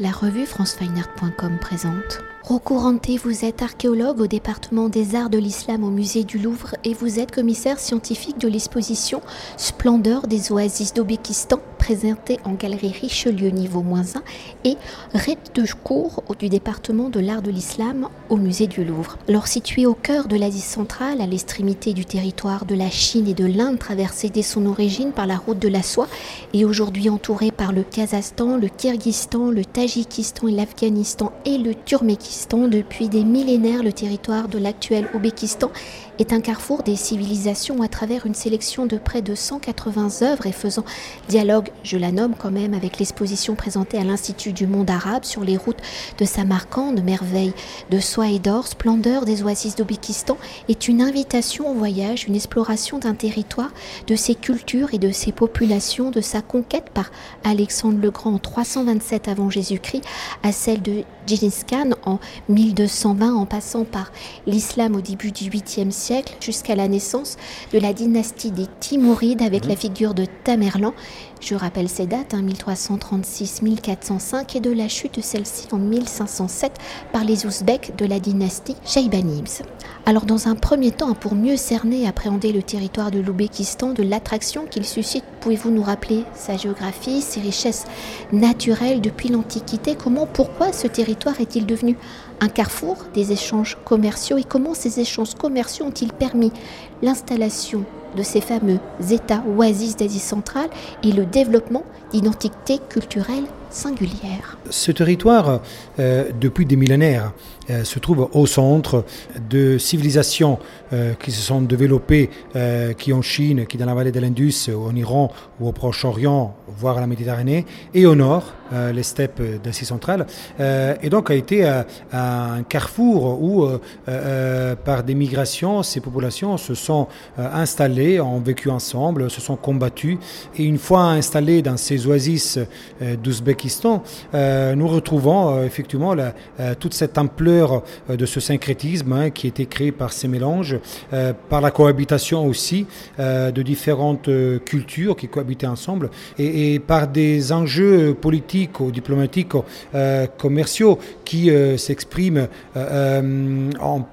La revue francefineart.com présente. Rocco vous êtes archéologue au département des arts de l'islam au musée du Louvre et vous êtes commissaire scientifique de l'exposition Splendeur des oasis d'Aubékistan présentée en galerie Richelieu niveau moins 1 et Rite de cours du département de l'art de l'islam au musée du Louvre. Alors situé au cœur de l'Asie centrale, à l'extrémité du territoire de la Chine et de l'Inde traversé dès son origine par la route de la soie et aujourd'hui entouré par le Kazakhstan, le Kyrgyzstan, le Tadjikistan et l'Afghanistan et le Turkménistan depuis des millénaires, le territoire de l'actuel Ouzbékistan est un carrefour des civilisations à travers une sélection de près de 180 œuvres et faisant dialogue, je la nomme quand même, avec l'exposition présentée à l'Institut du monde arabe sur les routes de Samarcande, merveille de soie et d'or, splendeur des oasis d'Ouzbékistan, est une invitation au voyage, une exploration d'un territoire, de ses cultures et de ses populations, de sa conquête par Alexandre le Grand en 327 avant Jésus-Christ à celle de Gengis Khan en 1220 en passant par l'islam au début du 8e siècle jusqu'à la naissance de la dynastie des Timourides avec la figure de Tamerlan. Je rappelle ces dates, 1336-1405 hein, et de la chute de celle-ci en 1507 par les Ouzbeks de la dynastie Shaybanids. Alors dans un premier temps, pour mieux cerner et appréhender le territoire de l'Ouzbékistan, de l'attraction qu'il suscite, pouvez-vous nous rappeler sa géographie, ses richesses naturelles depuis l'Antiquité? Comment, pourquoi ce territoire est-il devenu un carrefour des échanges commerciaux. Et comment ces échanges commerciaux ont-ils permis l'installation de ces fameux États oasis d'Asie centrale et le développement d'identités culturelles singulières. Ce territoire, euh, depuis des millénaires, euh, se trouve au centre de civilisations euh, qui se sont développées, qui en Chine, qui dans la vallée de l'Indus, en Iran ou au Proche-Orient, voire à la Méditerranée, et au nord, les steppes d'Asie centrale, et donc a été un carrefour où, par des migrations, ces populations se sont installées, ont vécu ensemble, se sont combattues, et une fois installées dans ces oasis d'Ouzbékistan, nous retrouvons effectivement la, toute cette ampleur euh, de ce syncrétisme hein, qui été créé par ces mélanges, euh, par la cohabitation aussi euh, de différentes cultures qui cohabitaient ensemble et, par des enjeux politiques ou diplomatiques, commerciaux qui s'expriment en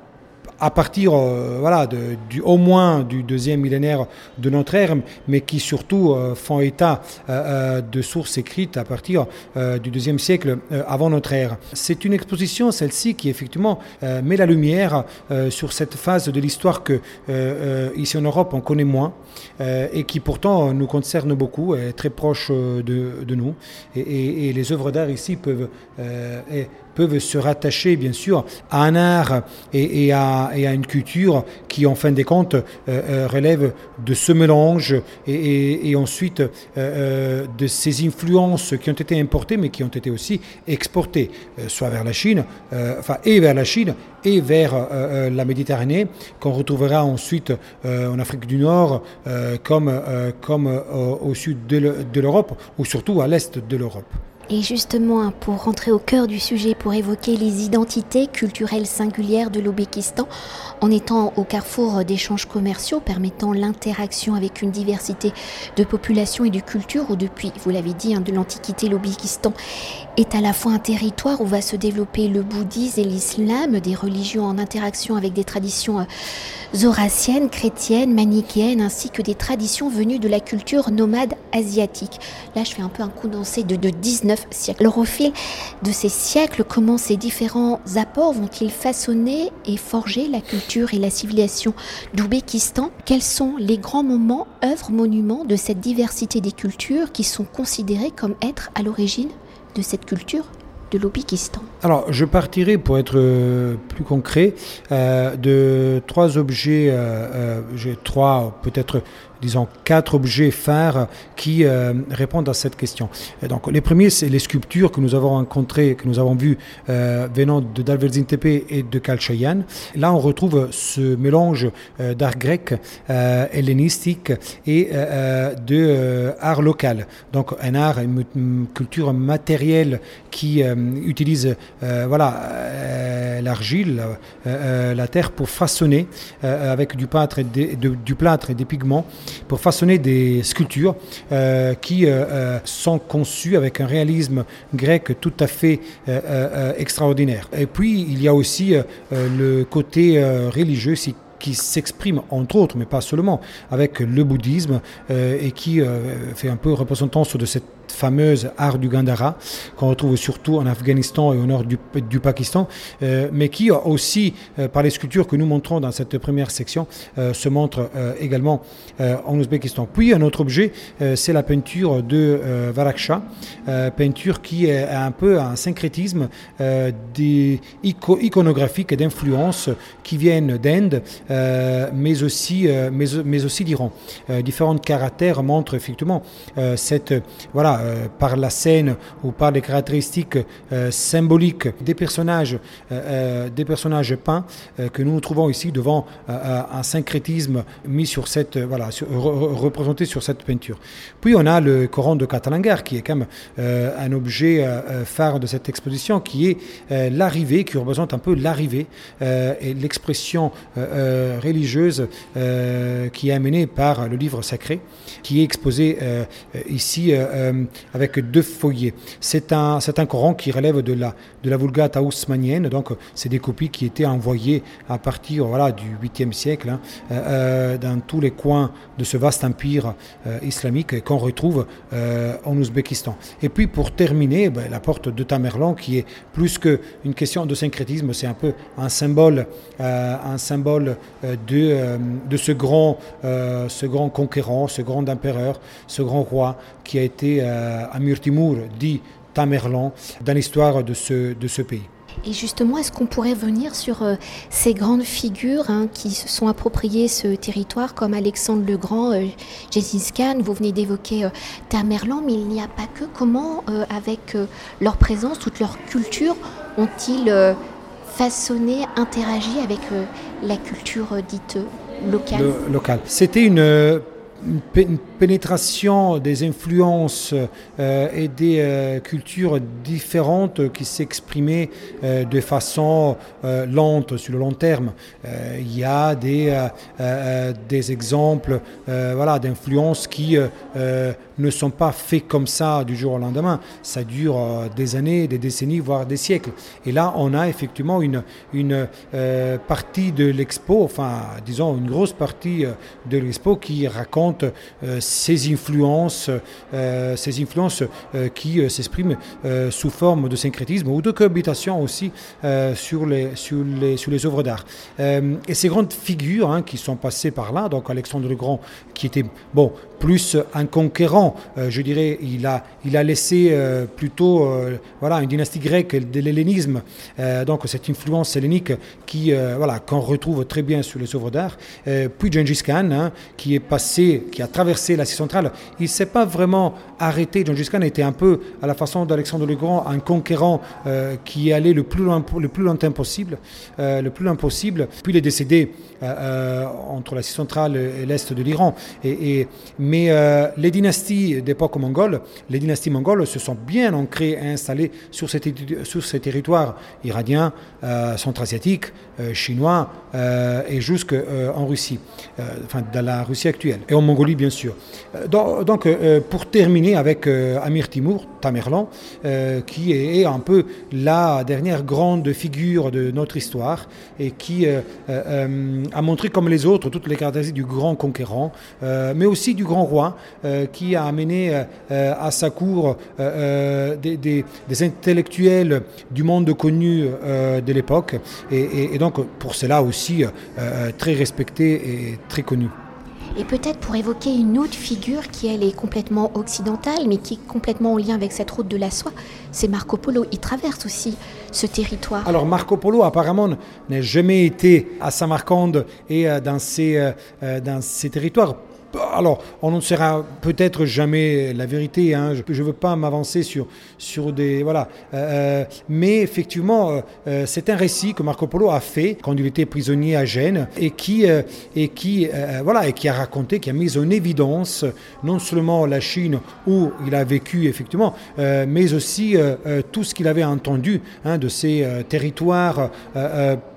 à partir euh, voilà, du, au moins du deuxième millénaire de notre ère, mais qui surtout euh, font état euh, de sources écrites à partir du deuxième siècle avant notre ère. C'est une exposition, celle-ci, qui effectivement met la lumière sur cette phase de l'histoire que ici en Europe on connaît moins et qui pourtant nous concerne beaucoup, est très proche de, nous. Et, et, les œuvres d'art ici peuvent peuvent se rattacher bien sûr à un art et, à, une culture qui en fin des comptes euh, euh, relève de ce mélange et, ensuite euh, de ces influences qui ont été importées mais qui ont été aussi exportées, soit vers la Chine, enfin et vers la Chine et vers la Méditerranée, qu'on retrouvera ensuite en Afrique du Nord comme, comme au sud de l'Europe ou surtout à l'est de l'Europe. Et justement, pour rentrer au cœur du sujet, pour évoquer les identités culturelles singulières de l'Ouzbékistan, en étant au carrefour d'échanges commerciaux permettant l'interaction avec une diversité de populations et de cultures, où depuis, vous l'avez dit, hein, de l'Antiquité, l'Ouzbékistan est à la fois un territoire où va se développer le bouddhisme et l'islam, des religions en interaction avec des traditions euh, zoroastriennes, chrétiennes, manichéennes, ainsi que des traditions venues de la culture nomade asiatique. Là, je fais un peu un de, de 19 Alors, au fil de ces siècles, comment ces différents apports vont-ils façonner et forger la culture et la civilisation d'Ouzbékistan? Quels sont les grands moments, œuvres, monuments de cette diversité des cultures qui sont considérés comme être à l'origine de cette culture de l'Ouzbékistan? Alors, je partirai, pour être euh, plus concret, euh, de trois objets, euh, j'ai trois peut-être disons, quatre objets phares qui euh, répondent à cette question. donc, les premiers, c'est les sculptures que nous avons rencontrées, que nous avons vues euh, venant de Dalverzin Tepe et de Kalchayan. Là, on retrouve ce mélange euh, d'art grec, hellénistique et de art local. Donc, un art, une, culture matérielle qui utilise voilà, l'argile, la terre pour façonner avec du plâtre et des pigments pour façonner des sculptures qui sont conçues avec un réalisme grec tout à fait extraordinaire. Et puis il y a aussi le côté religieux qui s'exprime entre autres, mais pas seulement, avec le bouddhisme et qui fait un peu représentance de cette fameuse art du Gandhara, qu'on retrouve surtout en Afghanistan et au nord du, Pakistan, euh, mais qui aussi, euh, par les sculptures que nous montrons dans cette première section, euh, se montre également en Ouzbékistan. Puis un autre objet, c'est la peinture de Varaksha, peinture qui est un peu un syncrétisme des et d'influences qui viennent d'Inde, mais aussi, mais, mais aussi d'Iran. différents caractères montrent effectivement cette voilà euh, par la scène ou par les caractéristiques euh, symboliques des personnages, euh, des personnages peints que nous nous trouvons ici devant un syncrétisme mis sur cette, voilà, représenté sur cette peinture. Puis on a le Coran de Catalangar qui est quand même un objet phare de cette exposition qui est l'arrivée, qui représente un peu l'arrivée et l'expression religieuse qui est amenée par le livre sacré, qui est exposé ici avec deux foyers. C'est un, c'est un Coran qui relève de la, de la Vulgate haussmannienne, donc c'est des copies qui étaient envoyées à partir voilà, du 8e siècle hein, euh, euh, dans tous les coins de ce vaste empire euh, islamique qu'on retrouve en Ouzbékistan. Et puis pour terminer, ben, la porte de Tamerlan qui est plus qu'une question de syncrétisme, c'est un peu un symbole, un symbole de, de ce, grand, ce grand conquérant, ce grand empereur, ce grand roi qui a été Amir Timur, dit Tamerlan, dans l'histoire de ce, de ce pays. Et justement, est-ce qu'on pourrait venir sur euh, ces grandes figures hein, qui se sont appropriées ce territoire, comme Alexandre le Grand, euh, Khan, vous venez d'évoquer euh, Tamerlan, mais il n'y a pas que. Comment, euh, avec leur présence, toute leur culture, ont-ils façonné, interagi avec la culture dite locale? Locale. C'était une une, pénétration des influences euh, et des euh, cultures différentes qui s'exprimaient euh, de façon lente sur le long terme. il y a des, des exemples voilà, d'influences qui ne sont pas faits comme ça du jour au lendemain. Ça dure des années, des décennies, voire des siècles. Et là, on a effectivement une, une partie de l'expo, enfin, disons, une grosse partie de l'expo qui raconte ces influences, euh, ces influences euh, qui s'expriment sous forme de syncrétisme ou de cohabitation aussi sur, les, sur, les, sur les œuvres d'art. et ces grandes figures hein, qui sont passées par là, donc Alexandre le Grand qui était bon, plus un conquérant, je dirais, il a, il a laissé plutôt voilà, une dynastie grecque de l'hellénisme, donc cette influence hellénique qui, voilà, qu'on retrouve très bien sur les œuvres d'art. puis Gengis Khan, hein, qui est passé qui a traversé l'Asie centrale, il ne s'est pas vraiment arrêté. Gengis Khan était un peu, à la façon d'Alexandre le Grand, un conquérant euh, qui est allé le plus, loin, le plus longtemps possible. Euh, le plus loin possible. Puis il est décédé euh, entre l'Asie centrale et l'Est de l'Iran. Mais les dynasties d'époque mongole, les dynasties mongoles se sont bien ancrées et installées sur ces, territoires iraniens, centra-asiatiques, chinois et jusqu'en Russie, enfin dans la Russie actuelle. Et en Mongolie, bien sûr. Donc, pour terminer avec Amir Timur, Tamerlan, qui est un peu la dernière grande figure de notre histoire et qui a montré comme les autres toutes les caractéristiques du grand conquérant, euh, mais aussi du grand roi euh, qui a amené euh, à sa cour des, intellectuels du monde connu de l'époque, et, donc pour cela aussi très respecté et très connu. Et peut-être pour évoquer une autre figure qui, elle, est complètement occidentale, mais qui est complètement en lien avec cette route de la soie, c'est Marco Polo. Il traverse aussi ce territoire. Alors Marco Polo, apparemment, n'a jamais été à Samarcande et euh, dans ces, euh, euh, dans ces territoires alors, on ne sera peut-être jamais la vérité. Hein. Je ne veux pas m'avancer sur, sur des. Voilà. Euh, euh, mais effectivement, euh, c'est un récit que Marco Polo a fait quand il était prisonnier à Gênes et qui, et qui, voilà, et qui a raconté, qui a mis en évidence non seulement la Chine où il a vécu, effectivement, mais aussi tout ce qu'il avait entendu hein, de ces territoires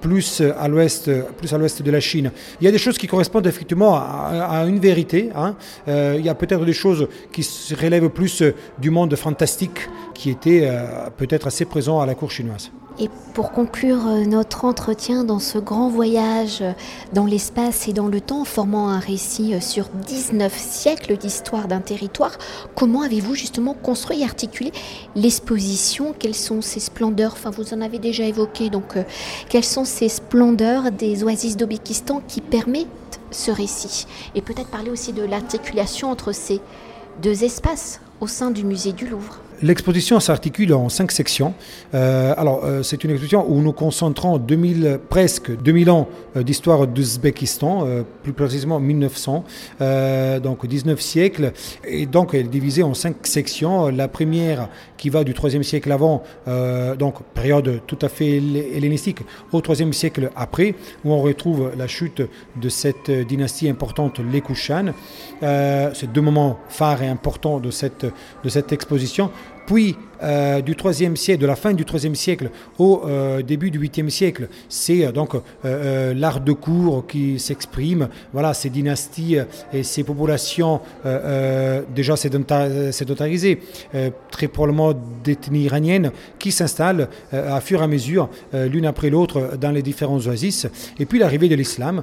plus à l'ouest de la Chine. Il y a des choses qui correspondent effectivement à une vérité Hein. il y a peut-être des choses qui se relèvent plus du monde fantastique qui était peut-être assez présent à la cour chinoise. Et pour conclure euh, notre entretien dans ce grand voyage euh, dans l'espace et dans le temps, formant un récit euh, sur 19 siècles d'histoire d'un territoire, comment avez-vous justement construit et articulé l'exposition? Quelles sont ces splendeurs? Enfin, vous en avez déjà évoqué, donc quelles sont ces splendeurs des oasis d'Aubékistan qui ce récit Et peut-être parler aussi de l'articulation entre ces deux espaces au sein du musée du Louvre. L'exposition s'articule en cinq sections. Euh, alors, euh, c'est une exposition où nous concentrons 2000, presque 2000 ans euh, d'histoire d'Ouzbékistan, plus précisément 1900, donc 19 siècles. Et donc, elle est divisée en cinq sections. La première qui va du 3e siècle avant, donc période tout à fait hellénistique, au 3e siècle après, où on retrouve la chute de cette dynastie importante, les Kushan. c'est deux moments phares et importants de cette exposition. Puis, euh, du 3e siècle, de la fin du 3e siècle au euh, début du 8e siècle, c'est euh, donc l'art de cour qui s'exprime, voilà, ces dynasties et ces populations déjà sédentarisées, très probablement d'ethnie iranienne, qui s'installent à fur et à mesure, l'une après l'autre, dans les différents oasis. Et puis l'arrivée de l'islam.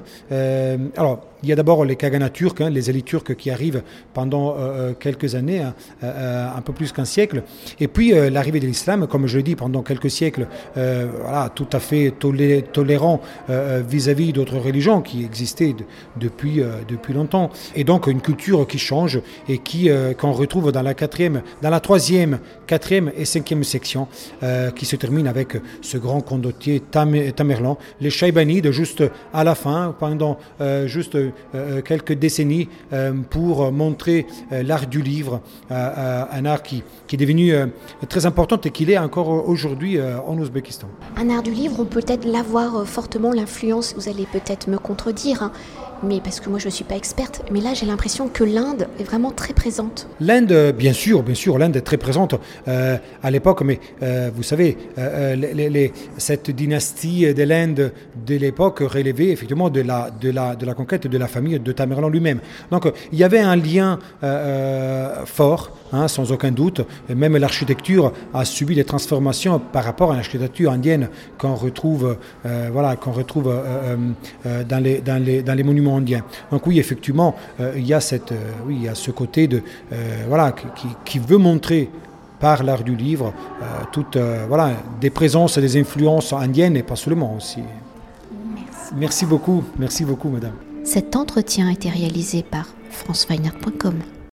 alors, il y a d'abord les Kagana turcs, hein, les élites turques qui arrivent pendant quelques années, hein, un peu plus qu'un siècle. Et puis euh, l'arrivée de l'islam, comme je l'ai dit, pendant quelques siècles, euh, voilà, tout à fait tolérant euh, vis-à-vis d'autres religions qui existaient depuis, depuis longtemps. Et donc une culture qui change et qui qu'on retrouve dans la quatrième, dans la troisième, quatrième et cinquième section, qui se termine avec ce grand condottier Tamerlan, les Shaibanides juste à la fin, pendant juste quelques décennies, pour montrer l'art du livre, un art qui, qui est devenu très importante et qu'il est encore aujourd'hui euh, en Ouzbékistan. Un art du livre, on peut peut-être l'avoir euh, fortement l'influence, vous allez peut-être me contredire, hein, mais parce que moi je ne suis pas experte, mais là j'ai l'impression que l'Inde est vraiment très présente. L'Inde, euh, bien sûr, bien sûr, l'Inde est très présente à l'époque, mais vous savez, les, cette dynastie de l'Inde de l'époque relevait effectivement de la, de, la, de la conquête de la famille de Tamerlan lui-même. Donc il y avait un lien fort Hein, sans aucun doute. même l'architecture a subi des transformations par rapport à l'architecture indienne qu'on retrouve, euh, voilà, retrouve euh, euh, dans, les, dans, les, dans, les, monuments Donc oui, effectivement, il, y a cette, oui, il y a ce côté de, voilà, qui, qui, veut montrer par l'art du livre toutes, voilà, des présences et des influences indiennes et pas seulement aussi. Merci. Merci beaucoup, merci beaucoup, madame. Cet entretien a été réalisé par franceweiner.com.